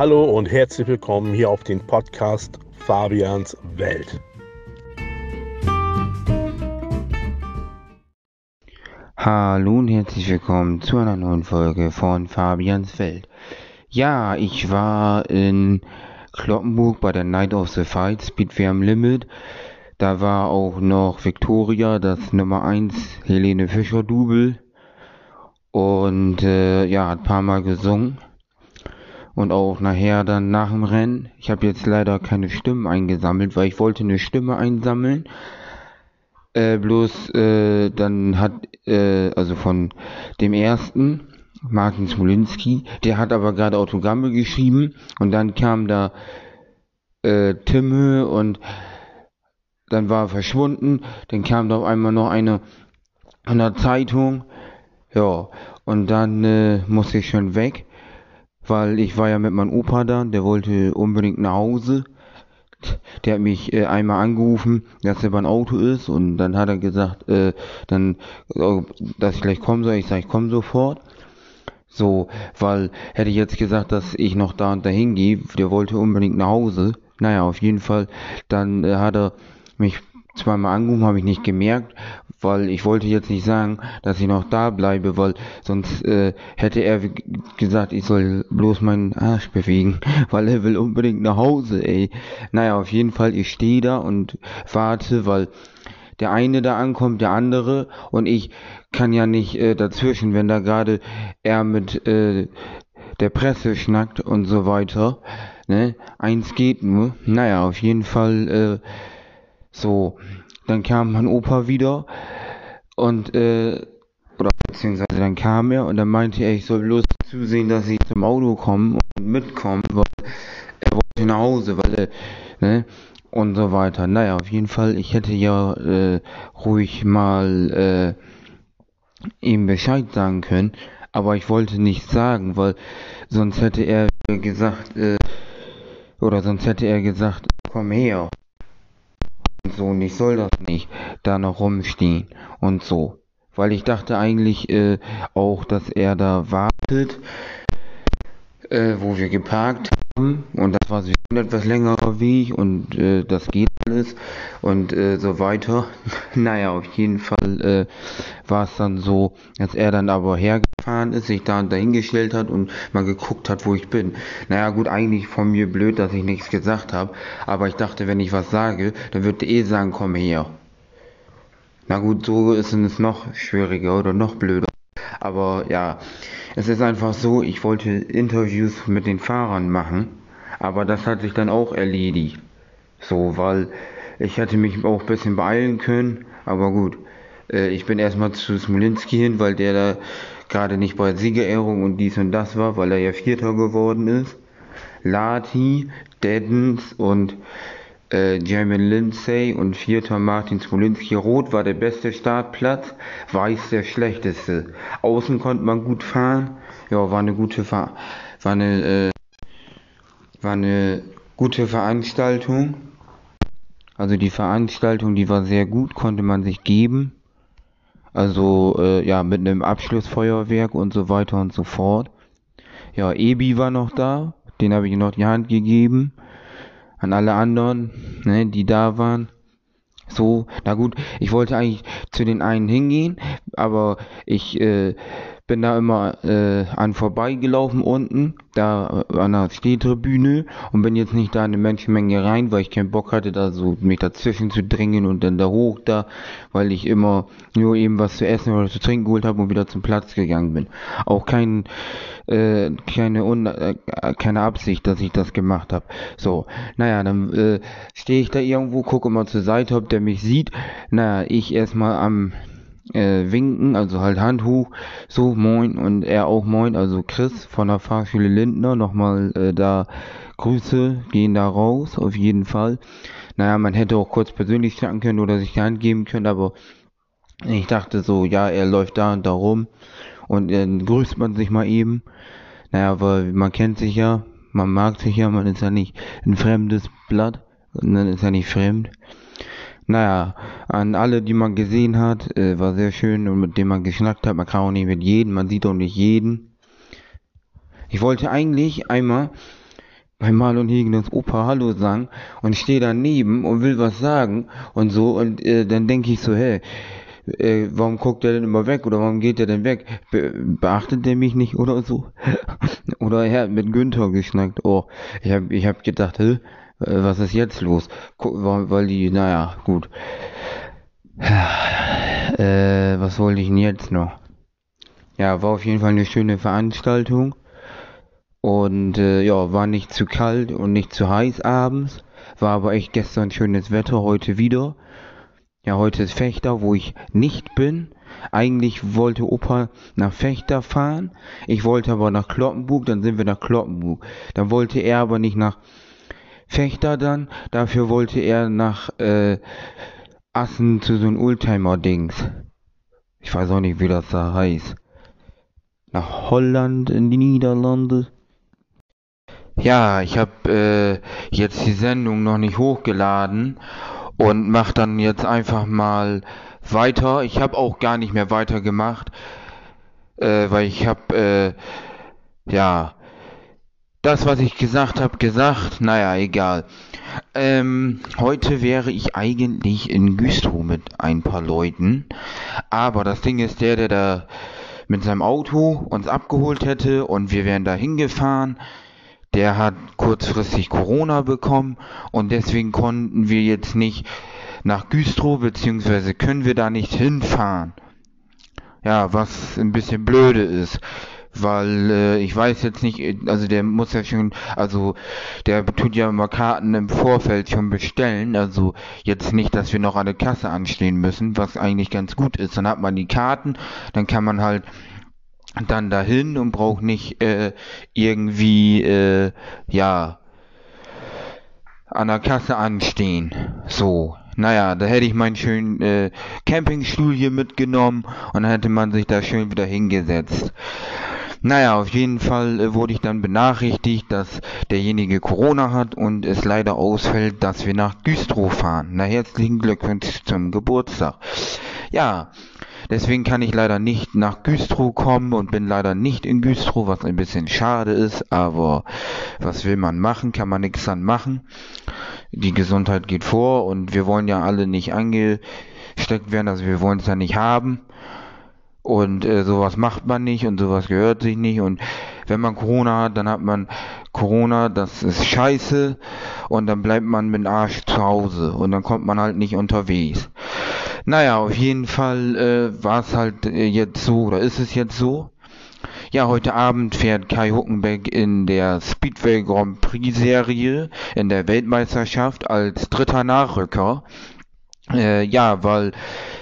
Hallo und herzlich willkommen hier auf den Podcast Fabians Welt. Hallo und herzlich willkommen zu einer neuen Folge von Fabians Welt. Ja, ich war in Kloppenburg bei der Night of the Fight Speedway Limit. Da war auch noch Victoria, das Nummer 1 Helene Fischer Double. Und äh, ja, hat ein paar Mal gesungen. Und auch nachher dann nach dem Rennen. Ich habe jetzt leider keine Stimmen eingesammelt, weil ich wollte eine Stimme einsammeln. Äh, bloß äh, dann hat, äh, also von dem ersten, Martin Smolinski, der hat aber gerade Autogramme geschrieben und dann kam da äh, Timme und dann war er verschwunden, dann kam da auf einmal noch eine an der Zeitung, ja, und dann äh, musste ich schon weg, weil ich war ja mit meinem Opa da, der wollte unbedingt nach Hause der hat mich äh, einmal angerufen, dass er beim Auto ist und dann hat er gesagt, äh, dann, äh, dass ich gleich kommen soll. Ich sage, ich komme sofort. So, weil hätte ich jetzt gesagt, dass ich noch da und dahin gehe, der wollte unbedingt nach Hause. Naja, auf jeden Fall, dann äh, hat er mich zweimal angerufen, habe ich nicht gemerkt, weil ich wollte jetzt nicht sagen, dass ich noch da bleibe, weil sonst äh, hätte er gesagt, ich soll bloß meinen Arsch bewegen, weil er will unbedingt nach Hause, ey. Naja, auf jeden Fall, ich stehe da und warte, weil der eine da ankommt, der andere und ich kann ja nicht äh, dazwischen, wenn da gerade er mit äh, der Presse schnackt und so weiter. Ne? Eins geht nur. Naja, auf jeden Fall äh, so, dann kam mein Opa wieder und, äh, oder beziehungsweise dann kam er und dann meinte er, ich soll bloß zusehen, dass ich zum Auto komme und mitkomme, weil er wollte nach Hause, weil er, ne, und so weiter. Naja, auf jeden Fall, ich hätte ja äh, ruhig mal äh, ihm Bescheid sagen können, aber ich wollte nicht sagen, weil sonst hätte er gesagt, äh, oder sonst hätte er gesagt, komm her und so und ich soll das nicht da noch rumstehen und so. Weil ich dachte eigentlich äh, auch, dass er da wartet, äh, wo wir geparkt haben und das war ein etwas längerer Weg und äh, das geht alles und äh, so weiter. naja, auf jeden Fall äh, war es dann so, dass er dann aber hergefahren ist, sich da dahingestellt hat und mal geguckt hat, wo ich bin. Naja, gut, eigentlich von mir blöd, dass ich nichts gesagt habe, aber ich dachte, wenn ich was sage, dann würde er eh sagen, komm her. Na gut, so ist es noch schwieriger oder noch blöder. Aber ja, es ist einfach so, ich wollte Interviews mit den Fahrern machen, aber das hat sich dann auch erledigt. So, weil ich hätte mich auch ein bisschen beeilen können, aber gut. Äh, ich bin erstmal zu Smolinski hin, weil der da gerade nicht bei Siegerehrung und dies und das war, weil er ja Vierter geworden ist. Lati, Deddens und äh, Jamin Lindsay und vierter Martin Smolinski. Rot war der beste Startplatz, weiß der schlechteste. Außen konnte man gut fahren. Ja, war eine gute Fahr war eine äh, war eine gute Veranstaltung. Also die Veranstaltung, die war sehr gut, konnte man sich geben. Also äh, ja, mit einem Abschlussfeuerwerk und so weiter und so fort. Ja, Ebi war noch da, den habe ich noch die Hand gegeben an alle anderen, ne, die da waren. So, na gut, ich wollte eigentlich zu den einen hingehen, aber ich äh, bin da immer äh, an vorbeigelaufen unten, da an der Stehtribüne und bin jetzt nicht da in eine Menschenmenge rein, weil ich keinen Bock hatte, da so mich dazwischen zu dringen und dann da hoch da, weil ich immer nur eben was zu essen oder zu trinken geholt habe und wieder zum Platz gegangen bin. Auch kein äh, keine Un äh, keine Absicht, dass ich das gemacht habe. So, naja, dann äh, stehe ich da irgendwo, gucke mal zur Seite, ob der mich sieht. Naja, ich erstmal am äh, winken, also halt Hand hoch, so moin und er auch moin, also Chris von der Fahrschule Lindner, nochmal äh, da Grüße gehen da raus, auf jeden Fall. Naja, man hätte auch kurz persönlich schnacken können oder sich die Hand geben können, aber ich dachte so, ja, er läuft da und da rum und dann grüßt man sich mal eben. Naja, weil man kennt sich ja, man mag sich ja, man ist ja nicht ein fremdes Blatt, und dann ist ja nicht fremd. Naja, an alle, die man gesehen hat, äh, war sehr schön und mit dem man geschnackt hat. Man kann auch nicht mit jedem, man sieht auch nicht jeden. Ich wollte eigentlich einmal bei Marlon Higgins Opa Hallo sagen und stehe daneben und will was sagen und so und äh, dann denke ich so, hey, äh, warum guckt er denn immer weg oder warum geht er denn weg? Be beachtet er mich nicht oder so? oder er hat mit Günther geschnackt. Oh, ich hab, ich hab gedacht, hä, was ist jetzt los? Weil, weil die, naja, gut. Äh, was wollte ich denn jetzt noch? Ja, war auf jeden Fall eine schöne Veranstaltung. Und äh, ja, war nicht zu kalt und nicht zu heiß abends. War aber echt gestern schönes Wetter, heute wieder. Ja, heute ist Fechter, wo ich nicht bin. Eigentlich wollte Opa nach Fechter fahren. Ich wollte aber nach Kloppenburg, dann sind wir nach Kloppenburg. Dann wollte er aber nicht nach Fechter dann. Dafür wollte er nach äh, Assen zu so einem Oldtimer-Dings. Ich weiß auch nicht, wie das da heißt. Nach Holland, in die Niederlande. Ja, ich habe äh, jetzt die Sendung noch nicht hochgeladen und mach dann jetzt einfach mal weiter. Ich habe auch gar nicht mehr weitergemacht, äh, weil ich habe äh, ja das, was ich gesagt habe, gesagt. Naja, egal. Ähm, heute wäre ich eigentlich in Güstrow mit ein paar Leuten, aber das Ding ist der, der da mit seinem Auto uns abgeholt hätte und wir wären da hingefahren der hat kurzfristig Corona bekommen und deswegen konnten wir jetzt nicht nach Güstrow, beziehungsweise können wir da nicht hinfahren. Ja, was ein bisschen blöde ist, weil äh, ich weiß jetzt nicht, also der muss ja schon, also der tut ja immer Karten im Vorfeld schon bestellen, also jetzt nicht, dass wir noch an der Kasse anstehen müssen, was eigentlich ganz gut ist. Dann hat man die Karten, dann kann man halt dann dahin und braucht nicht äh, irgendwie, äh, ja, an der Kasse anstehen. So. Naja, da hätte ich meinen schönen äh, Campingstuhl hier mitgenommen und hätte man sich da schön wieder hingesetzt. Naja, auf jeden Fall äh, wurde ich dann benachrichtigt, dass derjenige Corona hat und es leider ausfällt, dass wir nach Güstrow fahren. Na, herzlichen Glückwunsch zum Geburtstag. Ja, Deswegen kann ich leider nicht nach Güstrow kommen und bin leider nicht in Güstrow, was ein bisschen schade ist, aber was will man machen, kann man nichts dann machen. Die Gesundheit geht vor und wir wollen ja alle nicht angesteckt werden, also wir wollen es ja nicht haben. Und äh, sowas macht man nicht und sowas gehört sich nicht. Und wenn man Corona hat, dann hat man Corona, das ist scheiße. Und dann bleibt man mit dem Arsch zu Hause. Und dann kommt man halt nicht unterwegs. Naja, auf jeden Fall äh, war es halt äh, jetzt so, oder ist es jetzt so. Ja, heute Abend fährt Kai Huckenbeck in der Speedway Grand Prix Serie in der Weltmeisterschaft als dritter Nachrücker. Äh, ja, weil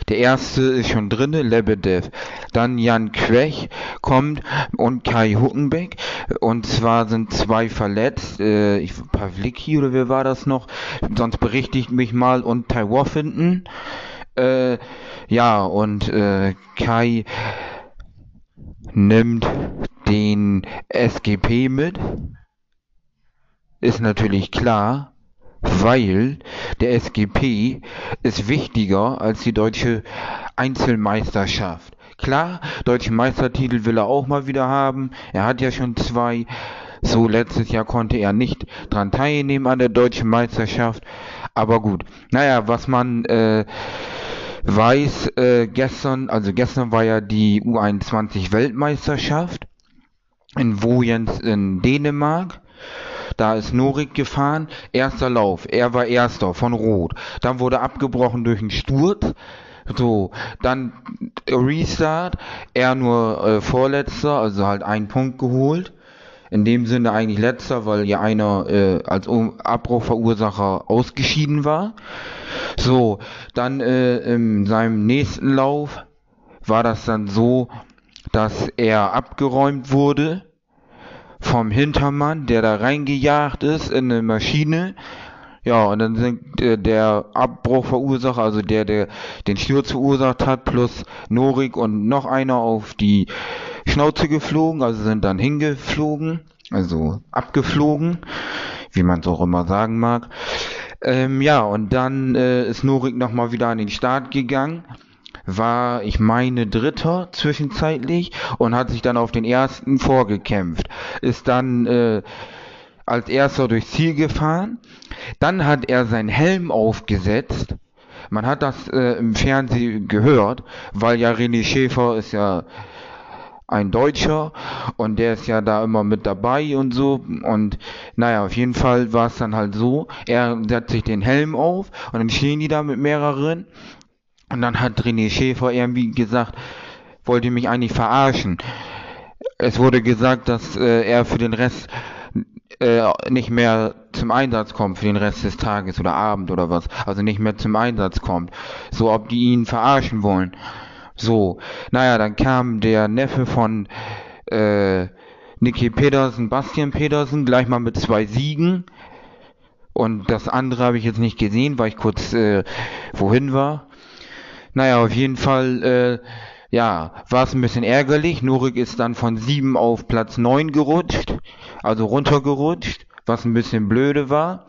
der erste ist schon drinne, Lebedev. Dann Jan Quech kommt und Kai Huckenbeck. Und zwar sind zwei verletzt. Äh, ich, Pavlicki oder wer war das noch? Sonst berichtigt mich mal und Tai Woffinton. Äh, ja, und äh, Kai nimmt den SGP mit. Ist natürlich klar, weil der SGP ist wichtiger als die deutsche Einzelmeisterschaft. Klar, deutschen Meistertitel will er auch mal wieder haben. Er hat ja schon zwei. So letztes Jahr konnte er nicht dran teilnehmen an der deutschen Meisterschaft. Aber gut. Naja, was man äh, weiß, äh, gestern, also gestern war ja die U21 Weltmeisterschaft in Wojens in Dänemark. Da ist Norik gefahren, erster Lauf, er war erster von Rot. Dann wurde abgebrochen durch einen Sturz. So, dann Restart, er nur äh, vorletzter, also halt einen Punkt geholt in dem Sinne eigentlich letzter, weil ja einer äh, als Abbruchverursacher ausgeschieden war. So, dann äh, in seinem nächsten Lauf war das dann so, dass er abgeräumt wurde vom Hintermann, der da reingejagt ist in eine Maschine. Ja, und dann sind äh, der Abbruchverursacher, also der, der den Sturz verursacht hat, plus Norik und noch einer auf die Schnauze geflogen, also sind dann hingeflogen, also abgeflogen, wie man es auch immer sagen mag. Ähm, ja, und dann äh, ist Norik nochmal wieder an den Start gegangen, war, ich meine, Dritter zwischenzeitlich und hat sich dann auf den ersten vorgekämpft. Ist dann äh, als erster durchs Ziel gefahren. Dann hat er seinen Helm aufgesetzt. Man hat das äh, im Fernsehen gehört, weil ja René Schäfer ist ja ein Deutscher und der ist ja da immer mit dabei und so und naja, auf jeden Fall war es dann halt so, er setzt sich den Helm auf und dann stehen die da mit mehreren und dann hat René Schäfer irgendwie gesagt, wollte mich eigentlich verarschen. Es wurde gesagt, dass äh, er für den Rest äh, nicht mehr zum Einsatz kommt für den Rest des Tages oder Abend oder was. Also nicht mehr zum Einsatz kommt. So, ob die ihn verarschen wollen. So, naja, dann kam der Neffe von äh, Niki Pedersen, Bastian Pedersen, gleich mal mit zwei Siegen. Und das andere habe ich jetzt nicht gesehen, weil ich kurz äh, wohin war. Naja, auf jeden Fall, äh, ja, war es ein bisschen ärgerlich. Nurik ist dann von 7 auf Platz 9 gerutscht, also runtergerutscht, was ein bisschen blöde war.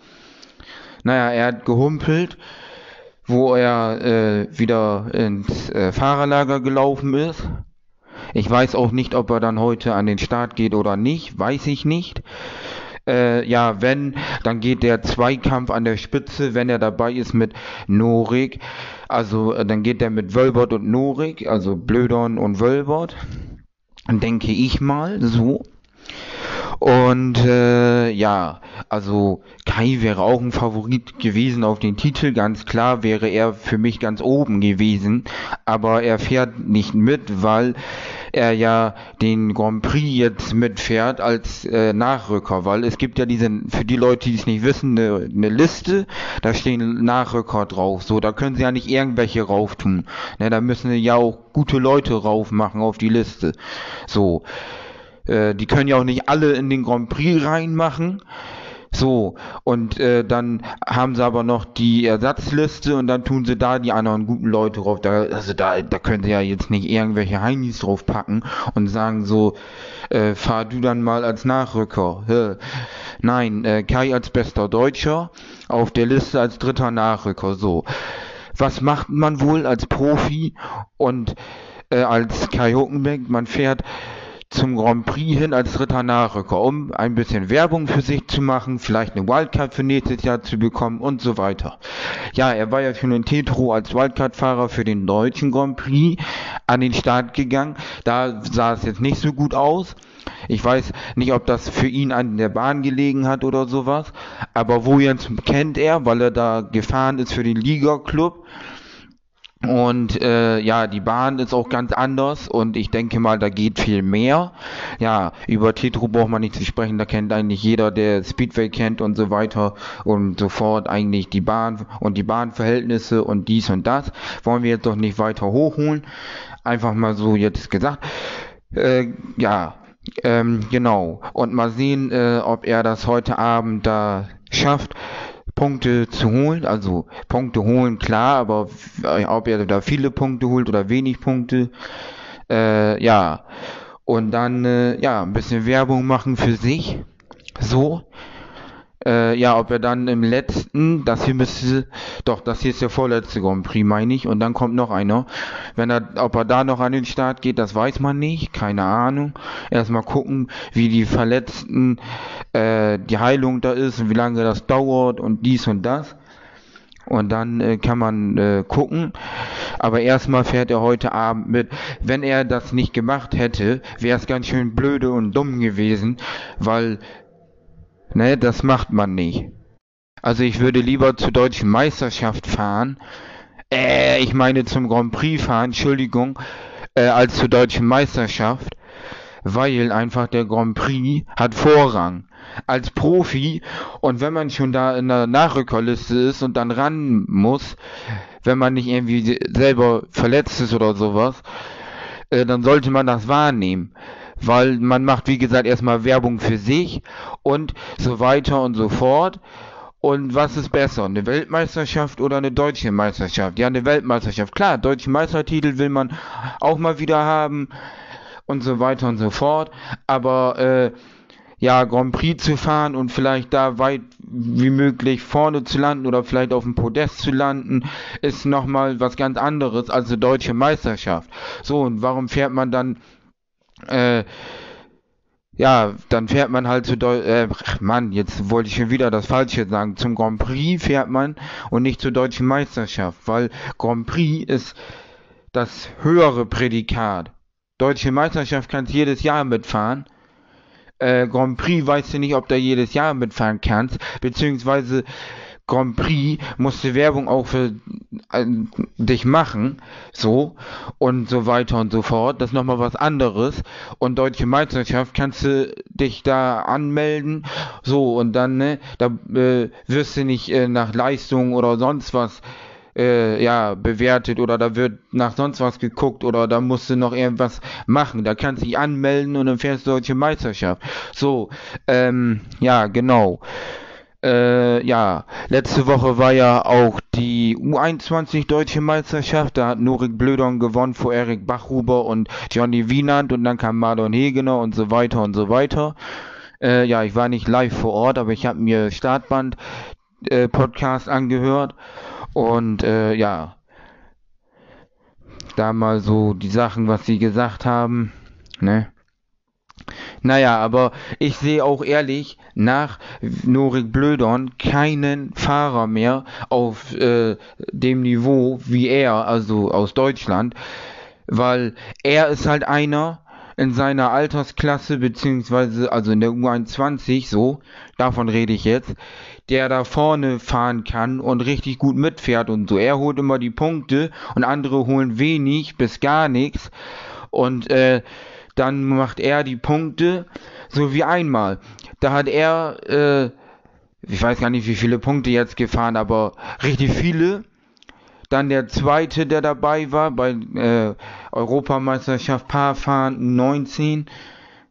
Naja, er hat gehumpelt wo er äh, wieder ins äh, Fahrerlager gelaufen ist. Ich weiß auch nicht, ob er dann heute an den Start geht oder nicht, weiß ich nicht. Äh, ja, wenn, dann geht der Zweikampf an der Spitze, wenn er dabei ist mit Norik. Also äh, dann geht er mit Wölbert und Norik, also Blödern und Wölbert. Denke ich mal so. Und äh, ja, also Kai wäre auch ein Favorit gewesen auf den Titel, ganz klar wäre er für mich ganz oben gewesen, aber er fährt nicht mit, weil er ja den Grand Prix jetzt mitfährt als äh, Nachrücker, weil es gibt ja diese, für die Leute, die es nicht wissen, eine, eine Liste, da stehen Nachrücker drauf, so, da können sie ja nicht irgendwelche rauf tun, ne, da müssen sie ja auch gute Leute rauf machen auf die Liste, so, äh, die können ja auch nicht alle in den Grand Prix reinmachen. So, und äh, dann haben sie aber noch die Ersatzliste und dann tun sie da die anderen guten Leute drauf. Da, also da, da können sie ja jetzt nicht irgendwelche Heinis drauf packen und sagen so, äh, fahr du dann mal als Nachrücker. Nein, äh, Kai als bester Deutscher, auf der Liste als dritter Nachrücker. So. Was macht man wohl als Profi und äh, als Kai Huckenbeck? Man fährt zum Grand Prix hin als dritter Nachrücker, um ein bisschen Werbung für sich zu machen, vielleicht eine Wildcard für nächstes Jahr zu bekommen und so weiter. Ja, er war ja schon in Tetro als Wildcard-Fahrer für den deutschen Grand Prix an den Start gegangen. Da sah es jetzt nicht so gut aus. Ich weiß nicht, ob das für ihn an der Bahn gelegen hat oder sowas. Aber wo jetzt kennt er, weil er da gefahren ist für den Liga-Club. Und äh, ja, die Bahn ist auch ganz anders und ich denke mal, da geht viel mehr. Ja, über Tetro braucht man nicht zu sprechen, da kennt eigentlich jeder, der Speedway kennt und so weiter und sofort eigentlich die Bahn und die Bahnverhältnisse und dies und das. Wollen wir jetzt doch nicht weiter hochholen. Einfach mal so jetzt gesagt. Äh, ja, ähm, genau. Und mal sehen, äh, ob er das heute Abend da schafft. Punkte zu holen. Also Punkte holen, klar, aber ob er da viele Punkte holt oder wenig Punkte, äh, ja. Und dann, äh, ja, ein bisschen Werbung machen für sich. So. Äh, ja, ob er dann im letzten, das hier müsste, doch, das hier ist der vorletzte Grand Prix, meine ich, und dann kommt noch einer. Wenn er, ob er da noch an den Start geht, das weiß man nicht, keine Ahnung. Erstmal gucken, wie die Verletzten, äh, die Heilung da ist und wie lange das dauert und dies und das. Und dann äh, kann man äh, gucken. Aber erstmal fährt er heute Abend mit. Wenn er das nicht gemacht hätte, wäre es ganz schön blöde und dumm gewesen, weil Ne, das macht man nicht. Also ich würde lieber zur deutschen Meisterschaft fahren, äh, ich meine zum Grand Prix fahren, Entschuldigung, äh, als zur deutschen Meisterschaft, weil einfach der Grand Prix hat Vorrang. Als Profi und wenn man schon da in der Nachrückerliste ist und dann ran muss, wenn man nicht irgendwie selber verletzt ist oder sowas, äh, dann sollte man das wahrnehmen weil man macht, wie gesagt, erstmal Werbung für sich und so weiter und so fort. Und was ist besser, eine Weltmeisterschaft oder eine deutsche Meisterschaft? Ja, eine Weltmeisterschaft. Klar, deutsche Meistertitel will man auch mal wieder haben und so weiter und so fort. Aber äh, ja, Grand Prix zu fahren und vielleicht da weit wie möglich vorne zu landen oder vielleicht auf dem Podest zu landen, ist nochmal was ganz anderes als eine deutsche Meisterschaft. So, und warum fährt man dann äh, ja, dann fährt man halt zu Deu äh, Mann, jetzt wollte ich schon wieder das Falsche sagen. Zum Grand Prix fährt man und nicht zur deutschen Meisterschaft, weil Grand Prix ist das höhere Prädikat. Deutsche Meisterschaft kannst jedes Jahr mitfahren. Äh, Grand Prix weißt du nicht, ob du jedes Jahr mitfahren kannst, beziehungsweise Grand Prix musste Werbung auch für äh, dich machen, so und so weiter und so fort. Das ist nochmal was anderes. Und Deutsche Meisterschaft kannst du dich da anmelden, so und dann, ne, da äh, wirst du nicht äh, nach Leistung oder sonst was äh, ja, bewertet oder da wird nach sonst was geguckt oder da musst du noch irgendwas machen. Da kannst du dich anmelden und dann fährst du Deutsche Meisterschaft. So, ähm, ja, genau. Äh, ja, letzte Woche war ja auch die U21 Deutsche Meisterschaft. Da hat Norik Blödon gewonnen vor Erik Bachhuber und Johnny Wienand und dann kam Marlon Hegener und so weiter und so weiter. Äh, ja, ich war nicht live vor Ort, aber ich habe mir Startband äh, Podcast angehört und äh, ja, da mal so die Sachen, was sie gesagt haben, ne? Naja, aber ich sehe auch ehrlich nach Norik Blödon keinen Fahrer mehr auf äh, dem Niveau wie er, also aus Deutschland, weil er ist halt einer in seiner Altersklasse, beziehungsweise also in der U21 so, davon rede ich jetzt, der da vorne fahren kann und richtig gut mitfährt und so. Er holt immer die Punkte und andere holen wenig bis gar nichts und äh, dann macht er die Punkte, so wie einmal. Da hat er, äh, ich weiß gar nicht, wie viele Punkte jetzt gefahren, aber richtig viele. Dann der zweite, der dabei war bei äh, Europameisterschaft Paarfahren 19.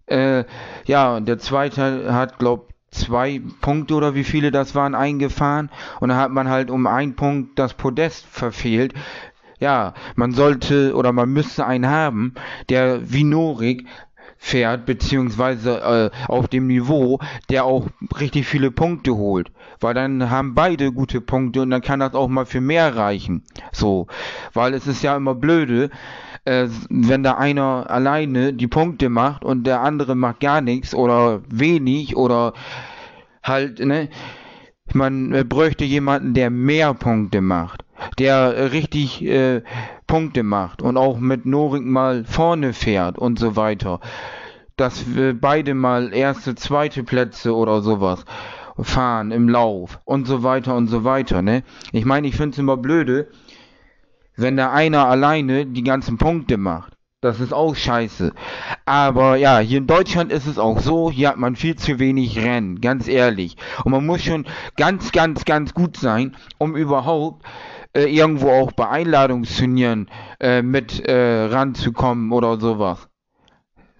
Äh, ja, der zweite hat, glaub zwei Punkte oder wie viele das waren eingefahren und dann hat man halt um einen Punkt das Podest verfehlt ja, man sollte oder man müsste einen haben, der wie Norik fährt, beziehungsweise äh, auf dem Niveau, der auch richtig viele Punkte holt. Weil dann haben beide gute Punkte und dann kann das auch mal für mehr reichen. So. Weil es ist ja immer blöde, äh, wenn da einer alleine die Punkte macht und der andere macht gar nichts oder wenig oder halt, ne? Man äh, bräuchte jemanden, der mehr Punkte macht der äh, richtig äh, Punkte macht und auch mit Norik mal vorne fährt und so weiter. Dass wir beide mal erste, zweite Plätze oder sowas fahren im Lauf und so weiter und so weiter, ne? Ich meine, ich finde es immer blöde, wenn da einer alleine die ganzen Punkte macht. Das ist auch scheiße. Aber ja, hier in Deutschland ist es auch so, hier hat man viel zu wenig Rennen, ganz ehrlich. Und man muss schon ganz, ganz, ganz gut sein, um überhaupt äh, irgendwo auch bei Einladungsturnieren äh, mit äh, ranzukommen oder sowas.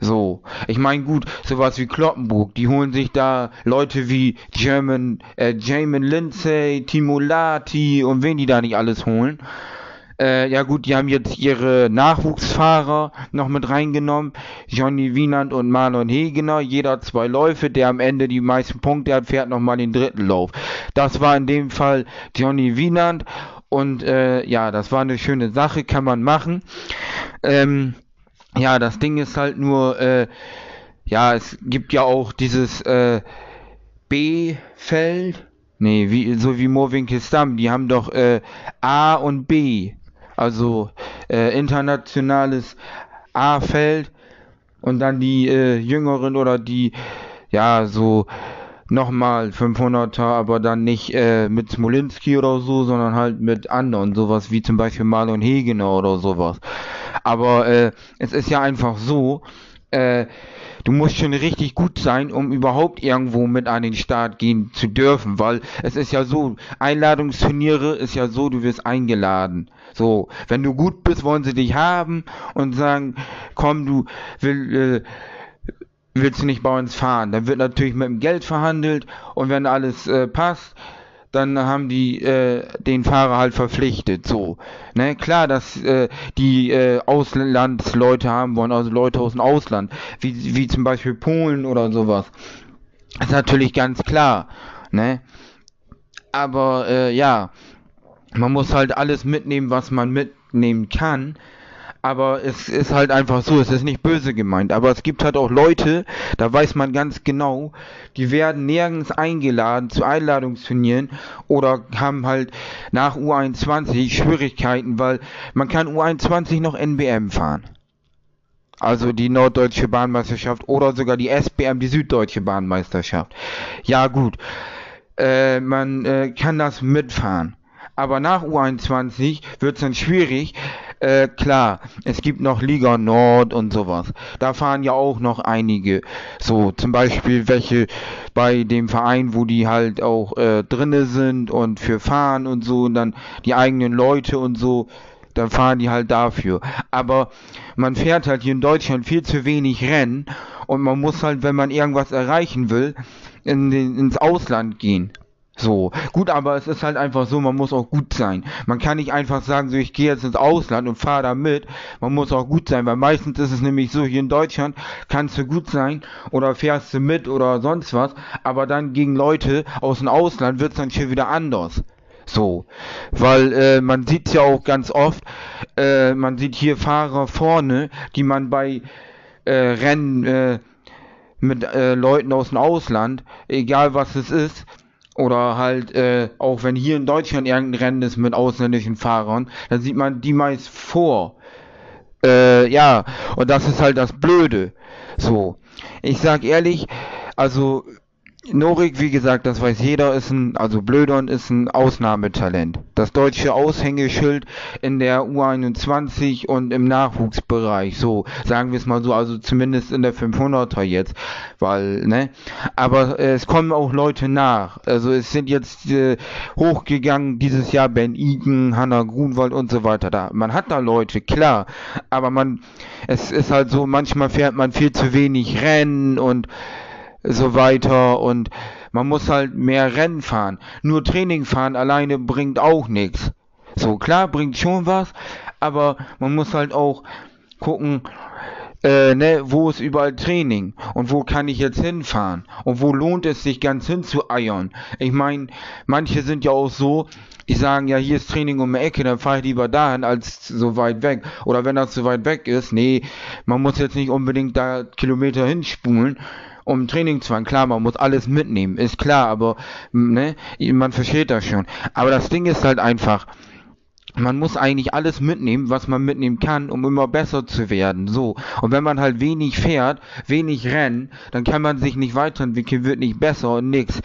So, ich meine gut, sowas wie Kloppenburg, die holen sich da Leute wie German, äh, Jamin Lindsay, Timo Lati und wen die da nicht alles holen. Äh, ja gut, die haben jetzt ihre Nachwuchsfahrer noch mit reingenommen. Johnny Wienand und Marlon Hegener. Jeder zwei Läufe. Der am Ende die meisten Punkte hat, fährt nochmal den dritten Lauf. Das war in dem Fall Johnny Wienand. Und äh, ja, das war eine schöne Sache, kann man machen. Ähm, ja, das Ding ist halt nur, äh, ja, es gibt ja auch dieses äh, B-Feld. Nee, wie, so wie Mowinkelsdamm, die haben doch äh, A und B. Also äh, internationales A-Feld und dann die äh, Jüngeren oder die, ja, so nochmal 500er, aber dann nicht äh, mit Smolinski oder so, sondern halt mit anderen, sowas wie zum Beispiel Marlon Hegener oder sowas. Aber äh, es ist ja einfach so, äh, du musst schon richtig gut sein, um überhaupt irgendwo mit an den Start gehen zu dürfen, weil es ist ja so, Einladungsturniere ist ja so, du wirst eingeladen. So, wenn du gut bist, wollen sie dich haben und sagen, komm, du will, äh, willst du nicht bei uns fahren? Dann wird natürlich mit dem Geld verhandelt und wenn alles äh, passt, dann haben die äh, den Fahrer halt verpflichtet. So, ne, klar, dass äh, die äh, Auslandsleute haben wollen, also Leute aus dem Ausland, wie wie zum Beispiel Polen oder sowas. ist natürlich ganz klar, ne. Aber äh, ja, man muss halt alles mitnehmen, was man mitnehmen kann. Aber es ist halt einfach so, es ist nicht böse gemeint. Aber es gibt halt auch Leute, da weiß man ganz genau, die werden nirgends eingeladen zu Einladungsturnieren oder haben halt nach U21 Schwierigkeiten, weil man kann U21 noch NBM fahren. Also die Norddeutsche Bahnmeisterschaft oder sogar die SBM, die Süddeutsche Bahnmeisterschaft. Ja gut, äh, man äh, kann das mitfahren. Aber nach U21 wird es dann schwierig. Äh, klar, es gibt noch Liga Nord und sowas. Da fahren ja auch noch einige. So, zum Beispiel welche bei dem Verein, wo die halt auch äh, drinne sind und für fahren und so und dann die eigenen Leute und so dann fahren die halt dafür. Aber man fährt halt hier in Deutschland viel zu wenig Rennen und man muss halt, wenn man irgendwas erreichen will, in den, ins Ausland gehen. So, gut, aber es ist halt einfach so, man muss auch gut sein. Man kann nicht einfach sagen, so ich gehe jetzt ins Ausland und fahre da mit. Man muss auch gut sein, weil meistens ist es nämlich so, hier in Deutschland kannst du gut sein oder fährst du mit oder sonst was, aber dann gegen Leute aus dem Ausland wird es dann schon wieder anders. So, weil äh, man sieht ja auch ganz oft, äh, man sieht hier Fahrer vorne, die man bei äh, Rennen äh, mit äh, Leuten aus dem Ausland, egal was es ist, oder halt äh, auch wenn hier in Deutschland irgendein Rennen ist mit ausländischen Fahrern, dann sieht man die meist vor. Äh, ja, und das ist halt das Blöde. So, ich sag ehrlich, also Norik, wie gesagt, das weiß jeder, ist ein, also Blödon ist ein Ausnahmetalent. Das deutsche Aushängeschild in der U21 und im Nachwuchsbereich, so, sagen wir es mal so, also zumindest in der 500er jetzt, weil, ne, aber äh, es kommen auch Leute nach, also es sind jetzt äh, hochgegangen dieses Jahr Ben Egan, Hanna Grunwald und so weiter, da, man hat da Leute, klar, aber man, es ist halt so, manchmal fährt man viel zu wenig Rennen und so weiter und man muss halt mehr Rennen fahren. Nur Training fahren alleine bringt auch nichts. So klar bringt schon was, aber man muss halt auch gucken, äh, ne, wo ist überall Training und wo kann ich jetzt hinfahren und wo lohnt es sich ganz hinzueiern. Ich meine, manche sind ja auch so, die sagen ja, hier ist Training um die Ecke, dann fahre ich lieber dahin als so weit weg. Oder wenn das so weit weg ist, nee, man muss jetzt nicht unbedingt da Kilometer hinspulen um Training fahren. Klar, man muss alles mitnehmen, ist klar, aber ne, man versteht das schon. Aber das Ding ist halt einfach, man muss eigentlich alles mitnehmen, was man mitnehmen kann, um immer besser zu werden. So. Und wenn man halt wenig fährt, wenig rennt, dann kann man sich nicht weiterentwickeln, wird nicht besser und nix.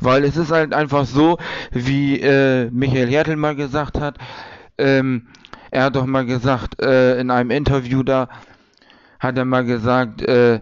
Weil es ist halt einfach so, wie äh, Michael Hertel mal gesagt hat, ähm, er hat doch mal gesagt, äh, in einem Interview da, hat er mal gesagt, äh,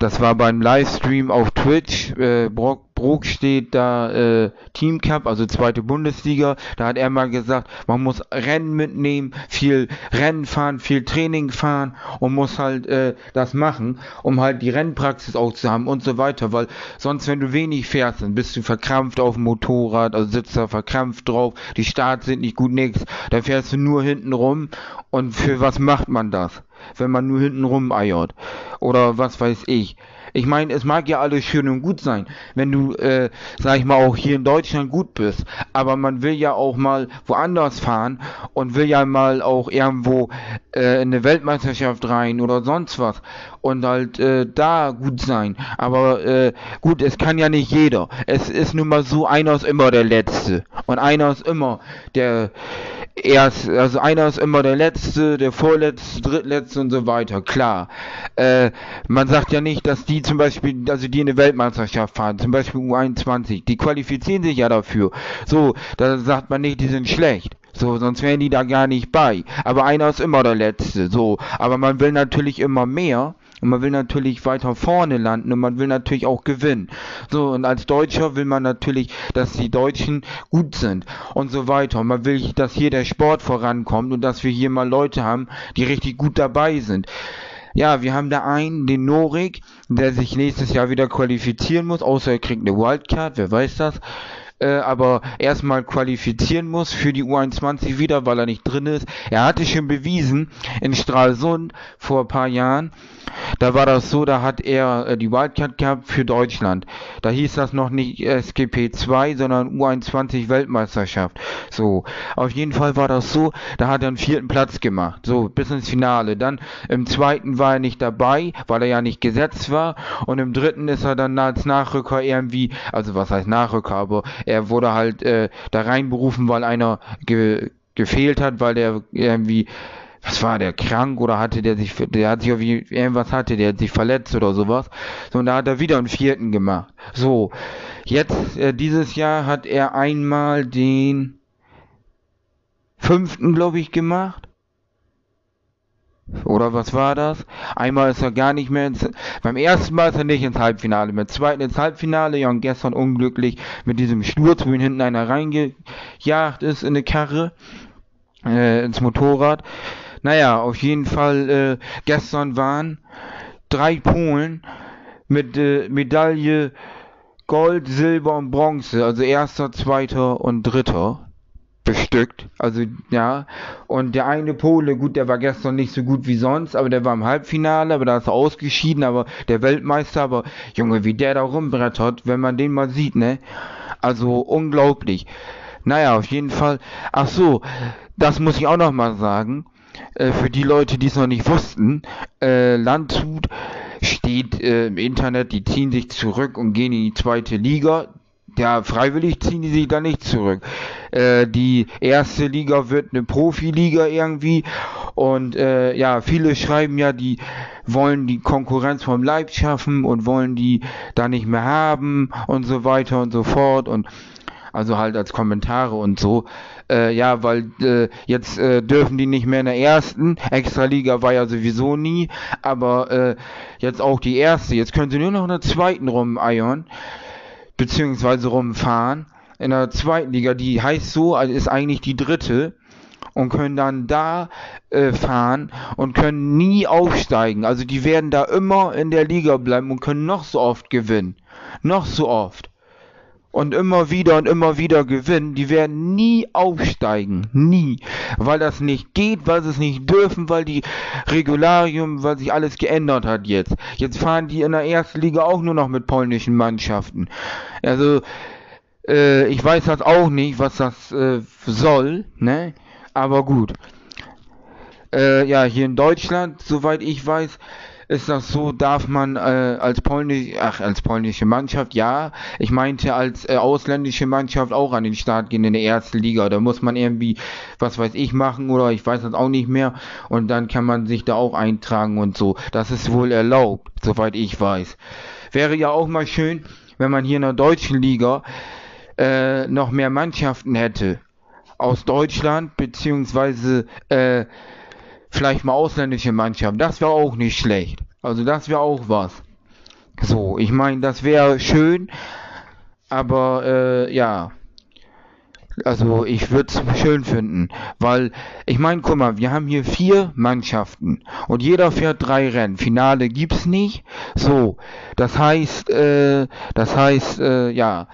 das war beim Livestream auf Twitch. Äh, Brock, Brock steht da äh, Team Cup, also zweite Bundesliga. Da hat er mal gesagt, man muss Rennen mitnehmen, viel Rennen fahren, viel Training fahren und muss halt äh, das machen, um halt die Rennpraxis auch zu haben und so weiter. Weil sonst, wenn du wenig fährst, dann bist du verkrampft auf dem Motorrad, also sitzt da verkrampft drauf, die Starts sind nicht gut, nix. Da fährst du nur hinten rum und für was macht man das? wenn man nur hinten rum eiert. Oder was weiß ich. Ich meine, es mag ja alles schön und gut sein, wenn du, äh, sag ich mal, auch hier in Deutschland gut bist. Aber man will ja auch mal woanders fahren und will ja mal auch irgendwo äh, in eine Weltmeisterschaft rein oder sonst was. Und halt äh, da gut sein. Aber äh, gut, es kann ja nicht jeder. Es ist nun mal so, einer ist immer der Letzte. Und einer ist immer der erst, also einer ist immer der Letzte, der Vorletzte, Drittletzte und so weiter, klar. Äh, man sagt ja nicht, dass die zum Beispiel, also die in eine Weltmeisterschaft fahren, zum Beispiel U21, die qualifizieren sich ja dafür. So, da sagt man nicht, die sind schlecht. So, sonst wären die da gar nicht bei. Aber einer ist immer der Letzte, so. Aber man will natürlich immer mehr. Und man will natürlich weiter vorne landen und man will natürlich auch gewinnen. So, und als Deutscher will man natürlich, dass die Deutschen gut sind und so weiter. Und man will, dass hier der Sport vorankommt und dass wir hier mal Leute haben, die richtig gut dabei sind. Ja, wir haben da einen, den Norik, der sich nächstes Jahr wieder qualifizieren muss, außer er kriegt eine Wildcard, wer weiß das. Äh, aber erstmal qualifizieren muss für die U21 wieder, weil er nicht drin ist. Er hatte schon bewiesen in Stralsund vor ein paar Jahren, da war das so, da hat er äh, die Wildcard gehabt für Deutschland. Da hieß das noch nicht SGP 2, sondern U21 Weltmeisterschaft. So, auf jeden Fall war das so, da hat er einen vierten Platz gemacht, so bis ins Finale. Dann im zweiten war er nicht dabei, weil er ja nicht gesetzt war und im dritten ist er dann als Nachrücker irgendwie, also was heißt Nachrücker, aber er wurde halt äh, da reinberufen, weil einer ge gefehlt hat, weil der irgendwie was war der krank oder hatte der sich der hat sich irgendwie irgendwas hatte der hat sich verletzt oder sowas. So und da hat er wieder einen vierten gemacht. So jetzt äh, dieses Jahr hat er einmal den fünften glaube ich gemacht oder was war das? Einmal ist er gar nicht mehr ins, beim ersten Mal ist er nicht ins Halbfinale, beim zweiten ins Halbfinale, ja und gestern unglücklich mit diesem Sturz, wo ihn hinten einer reingejagt ist in eine Karre, äh, ins Motorrad. Naja, auf jeden Fall, äh, gestern waren drei Polen mit äh, Medaille Gold, Silber und Bronze, also erster, zweiter und dritter bestückt. Also ja. Und der eine Pole, gut, der war gestern nicht so gut wie sonst, aber der war im Halbfinale, aber da ist er ausgeschieden, aber der Weltmeister, aber Junge, wie der da rumbrettert, wenn man den mal sieht, ne? Also unglaublich. Naja, auf jeden Fall. Ach so, das muss ich auch noch mal sagen. Äh, für die Leute, die es noch nicht wussten, äh, Landshut steht äh, im Internet, die ziehen sich zurück und gehen in die zweite Liga. Ja, freiwillig ziehen die sich da nicht zurück. Äh, die erste Liga wird eine Profiliga irgendwie. Und äh, ja, viele schreiben ja, die wollen die Konkurrenz vom Leib schaffen und wollen die da nicht mehr haben und so weiter und so fort. Und also halt als Kommentare und so. Äh, ja, weil äh, jetzt äh, dürfen die nicht mehr in der ersten. Extraliga war ja sowieso nie, aber äh, jetzt auch die erste. Jetzt können sie nur noch in der zweiten rumeiern beziehungsweise rumfahren. In der zweiten Liga, die heißt so, also ist eigentlich die dritte und können dann da äh, fahren und können nie aufsteigen. Also die werden da immer in der Liga bleiben und können noch so oft gewinnen. Noch so oft. Und immer wieder und immer wieder gewinnen. Die werden nie aufsteigen. Nie. Weil das nicht geht, weil sie es nicht dürfen, weil die Regularium, weil sich alles geändert hat jetzt. Jetzt fahren die in der ersten Liga auch nur noch mit polnischen Mannschaften. Also, äh, ich weiß das auch nicht, was das äh, soll, ne? Aber gut. Äh, ja, hier in Deutschland, soweit ich weiß, ist das so, darf man äh, als polnisch, ach, als polnische Mannschaft, ja, ich meinte als äh, ausländische Mannschaft auch an den Start gehen in der ersten Liga. Da muss man irgendwie, was weiß ich, machen oder ich weiß das auch nicht mehr und dann kann man sich da auch eintragen und so. Das ist wohl erlaubt, soweit ich weiß. Wäre ja auch mal schön, wenn man hier in der deutschen Liga äh, noch mehr Mannschaften hätte aus Deutschland, beziehungsweise äh, vielleicht mal ausländische Mannschaften. Das wäre auch nicht schlecht. Also das wäre auch was. So, ich meine, das wäre schön, aber äh, ja. Also ich würde es schön finden, weil ich meine, guck mal, wir haben hier vier Mannschaften und jeder fährt drei Rennen. Finale gibt's nicht. So, das heißt, äh, das heißt, äh, ja,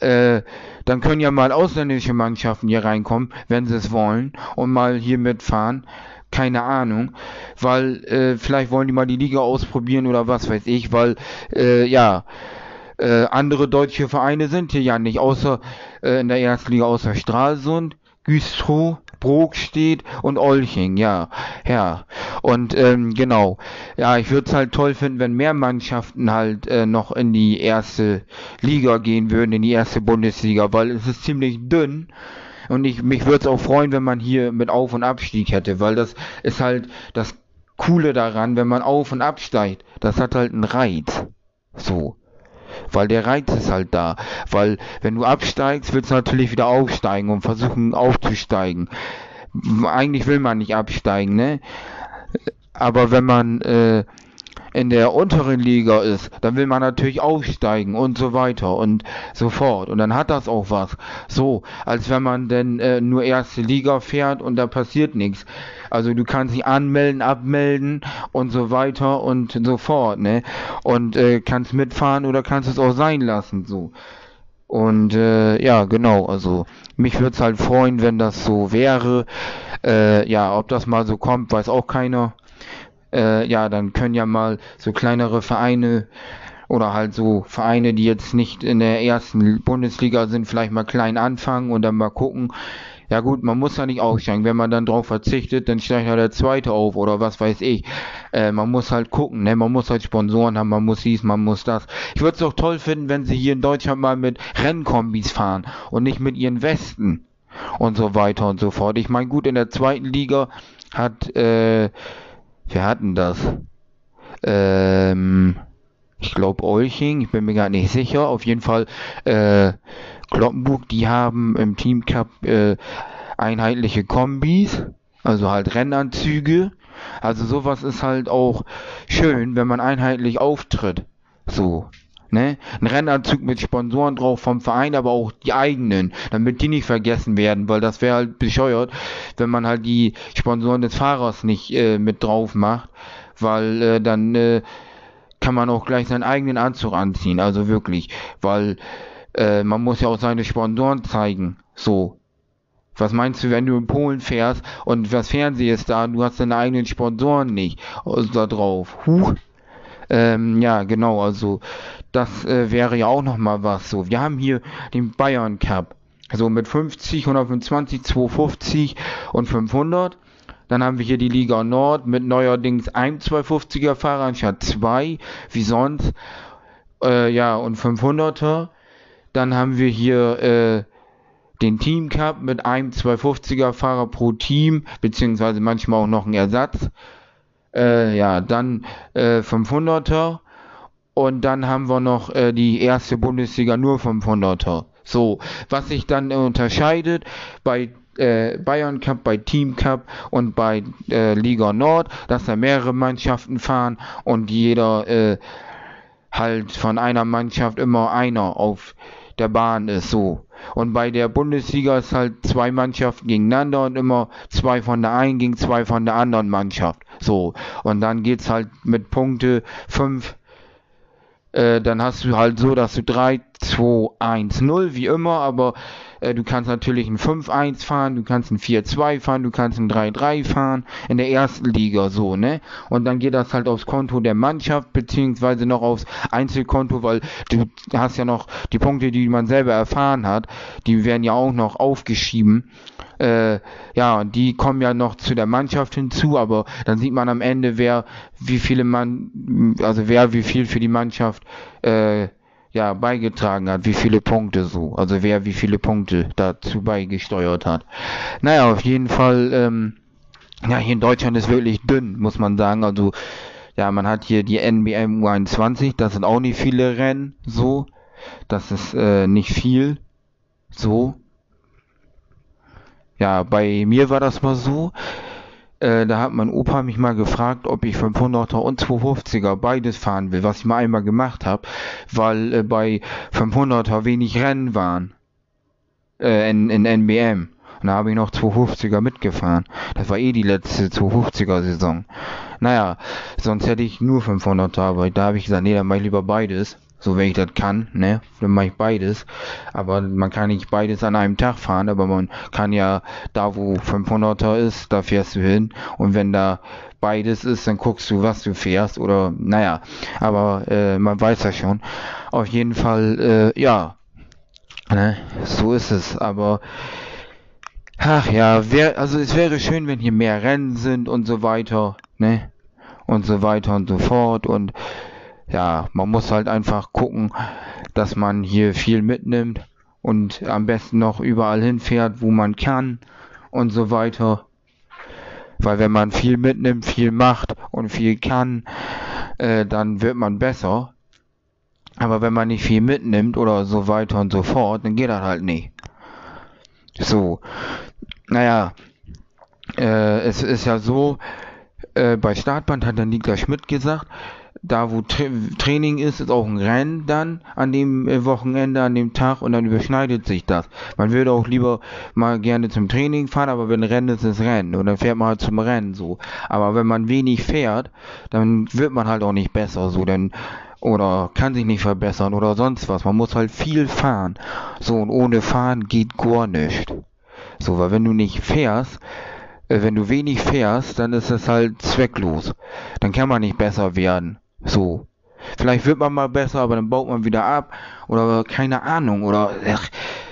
äh, dann können ja mal ausländische Mannschaften hier reinkommen, wenn sie es wollen und mal hier mitfahren keine Ahnung, weil äh, vielleicht wollen die mal die Liga ausprobieren oder was weiß ich, weil äh, ja äh, andere deutsche Vereine sind hier ja nicht, außer äh, in der ersten Liga außer Stralsund, Güstrow, Brokstedt und Olching, ja, ja. Und ähm, genau, ja, ich würde es halt toll finden, wenn mehr Mannschaften halt äh, noch in die erste Liga gehen würden, in die erste Bundesliga, weil es ist ziemlich dünn und ich, mich würde es auch freuen, wenn man hier mit Auf- und Abstieg hätte, weil das ist halt das Coole daran, wenn man auf- und absteigt. Das hat halt einen Reiz. So. Weil der Reiz ist halt da. Weil wenn du absteigst, willst du natürlich wieder aufsteigen und versuchen aufzusteigen. Eigentlich will man nicht absteigen, ne? Aber wenn man äh, in der unteren Liga ist, dann will man natürlich aufsteigen und so weiter und so fort. Und dann hat das auch was. So, als wenn man denn äh, nur erste Liga fährt und da passiert nichts. Also du kannst dich anmelden, abmelden und so weiter und so fort, ne? Und äh, kannst mitfahren oder kannst es auch sein lassen, so. Und äh, ja, genau, also mich würde es halt freuen, wenn das so wäre. Äh, ja, ob das mal so kommt, weiß auch keiner. Äh, ja, dann können ja mal so kleinere Vereine oder halt so Vereine, die jetzt nicht in der ersten Bundesliga sind, vielleicht mal klein anfangen und dann mal gucken. Ja gut, man muss ja nicht aufsteigen. Wenn man dann drauf verzichtet, dann steigt ja der zweite auf oder was weiß ich. Äh, man muss halt gucken, ne? Man muss halt Sponsoren haben, man muss dies, man muss das. Ich würde es doch toll finden, wenn sie hier in Deutschland mal mit Rennkombis fahren und nicht mit ihren Westen und so weiter und so fort. Ich meine, gut, in der zweiten Liga hat, äh, wer hatten das? Ähm, ich glaube Olching, ich bin mir gar nicht sicher. Auf jeden Fall äh, Kloppenburg, die haben im Team Cup äh, einheitliche Kombis, also halt Rennanzüge. Also sowas ist halt auch schön, wenn man einheitlich auftritt. So. Ne? Ein Rennanzug mit Sponsoren drauf vom Verein, aber auch die eigenen, damit die nicht vergessen werden, weil das wäre halt bescheuert, wenn man halt die Sponsoren des Fahrers nicht äh, mit drauf macht, weil äh, dann äh, kann man auch gleich seinen eigenen Anzug anziehen, also wirklich, weil äh, man muss ja auch seine Sponsoren zeigen, so. Was meinst du, wenn du in Polen fährst und das Fernsehen ist da, du hast deine eigenen Sponsoren nicht also da drauf? Huch. Ähm, ja, genau, also das äh, wäre ja auch nochmal was so. Wir haben hier den Bayern Cup. Also mit 50, 125, 250 und 500. Dann haben wir hier die Liga Nord mit neuerdings einem 250er Fahrer anstatt zwei, wie sonst. Äh, ja, und 500er. Dann haben wir hier äh, den Team Cup mit einem 250er Fahrer pro Team, beziehungsweise manchmal auch noch ein Ersatz. Äh, ja, dann äh, 500er und dann haben wir noch äh, die erste Bundesliga nur 500er. So, was sich dann unterscheidet bei äh, Bayern Cup, bei Team Cup und bei äh, Liga Nord, dass da mehrere Mannschaften fahren und jeder äh, halt von einer Mannschaft immer einer auf der Bahn ist so. Und bei der Bundesliga ist halt zwei Mannschaften gegeneinander und immer zwei von der einen gegen zwei von der anderen Mannschaft. So. Und dann geht's halt mit Punkte 5 äh, dann hast du halt so, dass du 3, 2, 1, 0 wie immer, aber äh, du kannst natürlich ein 5-1 fahren, du kannst ein 4-2 fahren, du kannst ein 3-3 fahren in der ersten Liga so, ne? Und dann geht das halt aufs Konto der Mannschaft, beziehungsweise noch aufs Einzelkonto, weil du hast ja noch die Punkte, die man selber erfahren hat, die werden ja auch noch aufgeschrieben äh, ja, die kommen ja noch zu der Mannschaft hinzu, aber dann sieht man am Ende, wer wie viele Mann, also wer wie viel für die Mannschaft äh, ja beigetragen hat, wie viele Punkte so, also wer wie viele Punkte dazu beigesteuert hat. Naja, auf jeden Fall, ähm, ja, hier in Deutschland ist wirklich dünn, muss man sagen, also ja, man hat hier die NBM U21, das sind auch nicht viele Rennen, so, das ist äh, nicht viel, so, ja, bei mir war das mal so. Äh, da hat mein Opa mich mal gefragt, ob ich 500er und 250er beides fahren will, was ich mal einmal gemacht habe, weil äh, bei 500er wenig Rennen waren äh, in, in NBM. Und da habe ich noch 250er mitgefahren. Das war eh die letzte 250er Saison. Naja, sonst hätte ich nur 500er, aber da habe ich gesagt, nee, dann mache ich lieber beides. So, wenn ich das kann, ne, dann mache ich beides. Aber man kann nicht beides an einem Tag fahren, aber man kann ja da, wo 500er ist, da fährst du hin. Und wenn da beides ist, dann guckst du, was du fährst. Oder, naja, aber äh, man weiß ja schon. Auf jeden Fall, äh, ja, ne, so ist es. Aber, ach ja, wär, also es wäre schön, wenn hier mehr Rennen sind und so weiter, ne, und so weiter und so fort. Und ja, man muss halt einfach gucken, dass man hier viel mitnimmt und am besten noch überall hinfährt, wo man kann und so weiter. Weil wenn man viel mitnimmt, viel macht und viel kann, äh, dann wird man besser. Aber wenn man nicht viel mitnimmt oder so weiter und so fort, dann geht das halt nicht. So. Naja, äh, es ist ja so, äh, bei Startband hat dann Niklas Schmidt gesagt, da wo Tra Training ist, ist auch ein Rennen dann an dem äh, Wochenende, an dem Tag und dann überschneidet sich das. Man würde auch lieber mal gerne zum Training fahren, aber wenn Rennen ist, ist Rennen und dann fährt man halt zum Rennen so. Aber wenn man wenig fährt, dann wird man halt auch nicht besser so, dann oder kann sich nicht verbessern oder sonst was. Man muss halt viel fahren. So, und ohne Fahren geht gar nichts. So, weil wenn du nicht fährst, äh, wenn du wenig fährst, dann ist es halt zwecklos. Dann kann man nicht besser werden. So. Vielleicht wird man mal besser, aber dann baut man wieder ab. Oder keine Ahnung. Oder ach,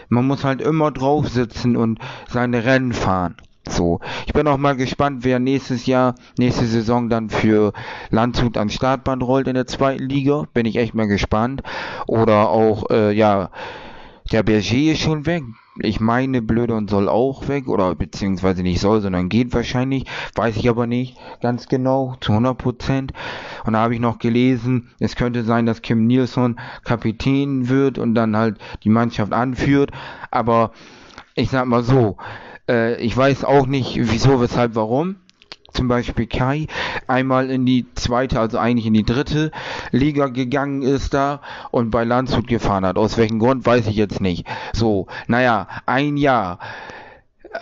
man muss halt immer drauf sitzen und seine Rennen fahren. So, ich bin auch mal gespannt, wer nächstes Jahr, nächste Saison dann für Landshut ans Startband rollt in der zweiten Liga. Bin ich echt mal gespannt. Oder auch, äh, ja, der Berger ist schon weg. Ich meine, Blöde und soll auch weg. Oder beziehungsweise nicht soll, sondern geht wahrscheinlich. Weiß ich aber nicht ganz genau, zu 100 Prozent. Und da habe ich noch gelesen, es könnte sein, dass Kim Nielsen Kapitän wird und dann halt die Mannschaft anführt. Aber ich sag mal so, äh, ich weiß auch nicht, wieso, weshalb, warum. Zum Beispiel Kai einmal in die zweite, also eigentlich in die dritte Liga gegangen ist da und bei Landshut gefahren hat. Aus welchem Grund, weiß ich jetzt nicht. So, naja, ein Jahr.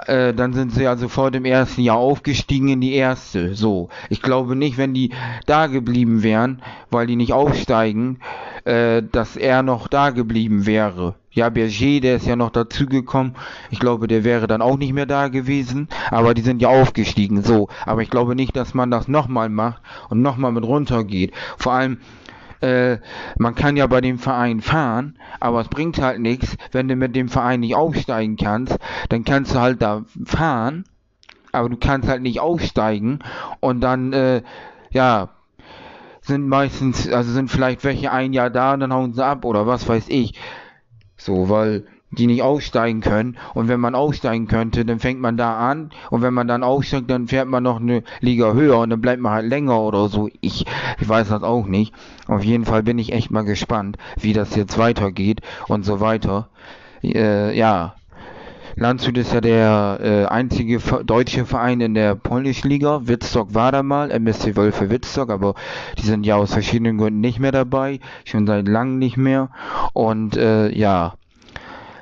Äh, dann sind sie also vor dem ersten Jahr aufgestiegen in die erste. So, ich glaube nicht, wenn die da geblieben wären, weil die nicht aufsteigen, äh, dass er noch da geblieben wäre. Ja, Berger, der ist ja noch dazugekommen. Ich glaube, der wäre dann auch nicht mehr da gewesen. Aber die sind ja aufgestiegen, so. Aber ich glaube nicht, dass man das nochmal macht und nochmal mit runtergeht. Vor allem, äh, man kann ja bei dem Verein fahren, aber es bringt halt nichts, wenn du mit dem Verein nicht aufsteigen kannst, dann kannst du halt da fahren, aber du kannst halt nicht aufsteigen und dann, äh, ja, sind meistens, also sind vielleicht welche ein Jahr da und dann hauen sie ab oder was weiß ich. So, weil die nicht aufsteigen können. Und wenn man aufsteigen könnte, dann fängt man da an. Und wenn man dann aufsteigt, dann fährt man noch eine Liga höher und dann bleibt man halt länger oder so. Ich, ich weiß das auch nicht. Auf jeden Fall bin ich echt mal gespannt, wie das jetzt weitergeht und so weiter. Äh, ja. Landshut ist ja der äh, einzige deutsche Verein in der polnischen Liga. Wittstock war da mal, MSC Wölfe Wittstock, aber die sind ja aus verschiedenen Gründen nicht mehr dabei, schon seit langem nicht mehr. Und äh, ja,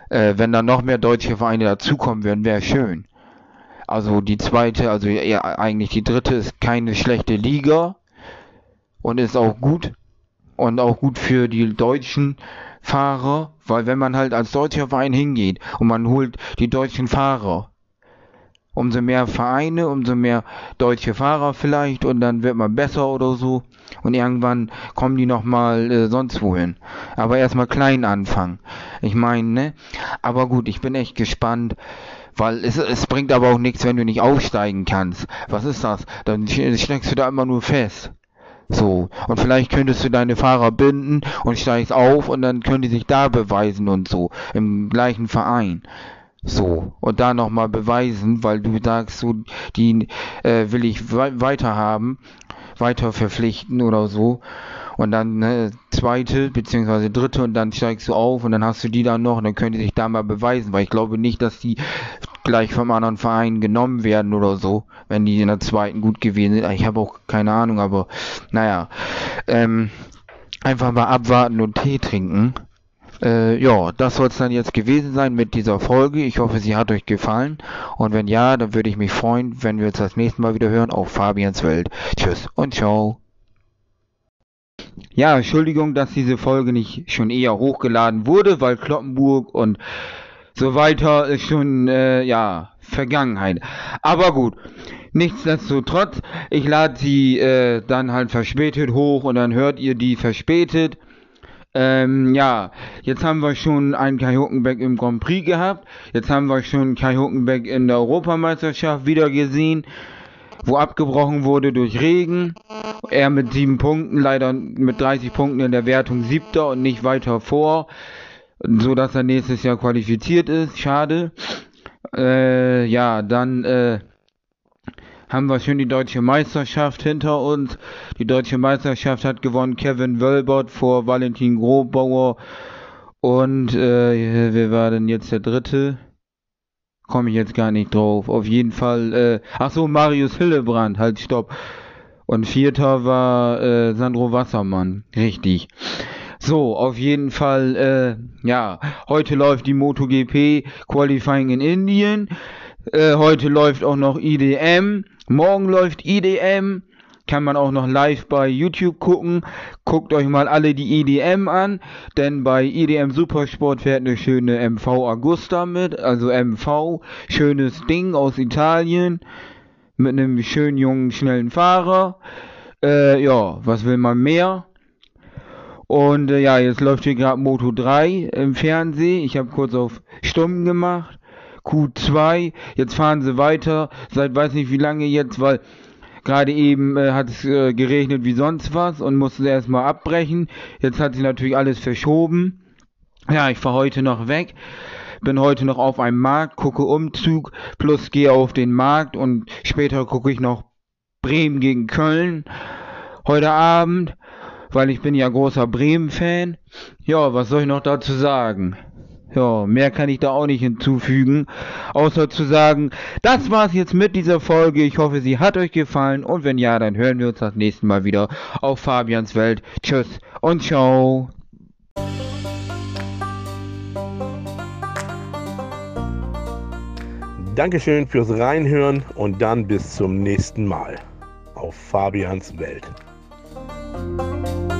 äh, wenn da noch mehr deutsche Vereine dazukommen würden, wäre schön. Also die zweite, also ja, eigentlich die dritte ist keine schlechte Liga und ist auch gut und auch gut für die deutschen Fahrer, weil wenn man halt als deutscher Verein hingeht und man holt die deutschen Fahrer, umso mehr Vereine, umso mehr deutsche Fahrer vielleicht und dann wird man besser oder so und irgendwann kommen die nochmal äh, sonst wohin. Aber erstmal klein anfangen. Ich meine, ne? Aber gut, ich bin echt gespannt, weil es, es bringt aber auch nichts, wenn du nicht aufsteigen kannst. Was ist das? Dann steckst du da immer nur fest. So, und vielleicht könntest du deine Fahrer binden und steigst auf und dann können die sich da beweisen und so, im gleichen Verein. So, und da nochmal beweisen, weil du sagst, so, die äh, will ich we weiter haben, weiter verpflichten oder so. Und dann ne, zweite beziehungsweise dritte und dann steigst du auf und dann hast du die dann noch und dann können die sich da mal beweisen, weil ich glaube nicht, dass die gleich vom anderen Verein genommen werden oder so, wenn die in der zweiten gut gewesen sind. Ich habe auch keine Ahnung, aber naja. Ähm, einfach mal abwarten und Tee trinken. Äh, ja, das soll es dann jetzt gewesen sein mit dieser Folge. Ich hoffe, sie hat euch gefallen. Und wenn ja, dann würde ich mich freuen, wenn wir uns das nächste Mal wieder hören auf Fabians Welt. Tschüss und ciao. Ja, Entschuldigung, dass diese Folge nicht schon eher hochgeladen wurde, weil Kloppenburg und so weiter ist schon, äh, ja, Vergangenheit. Aber gut, nichtsdestotrotz, ich lade sie äh, dann halt verspätet hoch und dann hört ihr die verspätet. Ähm, ja, jetzt haben wir schon einen Kai Huckenbeck im Grand Prix gehabt. Jetzt haben wir schon Kai Huckenbeck in der Europameisterschaft wieder gesehen, wo abgebrochen wurde durch Regen. Er mit sieben Punkten, leider mit 30 Punkten in der Wertung siebter und nicht weiter vor so dass er nächstes Jahr qualifiziert ist. Schade. Äh, ja, dann äh, haben wir schon die deutsche Meisterschaft hinter uns. Die deutsche Meisterschaft hat gewonnen Kevin Wölbert vor Valentin Grobauer. Und äh, wer war denn jetzt der dritte? Komme ich jetzt gar nicht drauf. Auf jeden Fall, äh, ach so, Marius Hillebrand, halt, stopp. Und vierter war äh, Sandro Wassermann. Richtig. So, auf jeden Fall, äh, ja, heute läuft die MotoGP Qualifying in Indien. Äh, heute läuft auch noch IDM. Morgen läuft IDM. kann man auch noch live bei YouTube gucken. Guckt euch mal alle die EDM an, denn bei EDM Supersport fährt eine schöne MV Augusta mit, also MV, schönes Ding aus Italien, mit einem schönen jungen, schnellen Fahrer. Äh, ja, was will man mehr? Und äh, ja, jetzt läuft hier gerade Moto 3 im Fernsehen. Ich habe kurz auf Stumm gemacht. Q2. Jetzt fahren sie weiter. Seit weiß nicht wie lange jetzt, weil Gerade eben äh, hat es äh, geregnet wie sonst was und musste erstmal abbrechen. Jetzt hat sich natürlich alles verschoben. Ja, ich fahre heute noch weg. Bin heute noch auf einem Markt, gucke Umzug, plus gehe auf den Markt und später gucke ich noch Bremen gegen Köln. Heute Abend, weil ich bin ja großer Bremen-Fan. Ja, was soll ich noch dazu sagen? Ja, mehr kann ich da auch nicht hinzufügen, außer zu sagen, das war's jetzt mit dieser Folge. Ich hoffe, sie hat euch gefallen und wenn ja, dann hören wir uns das nächste Mal wieder auf Fabians Welt. Tschüss und ciao. Dankeschön fürs Reinhören und dann bis zum nächsten Mal auf Fabians Welt. Bye.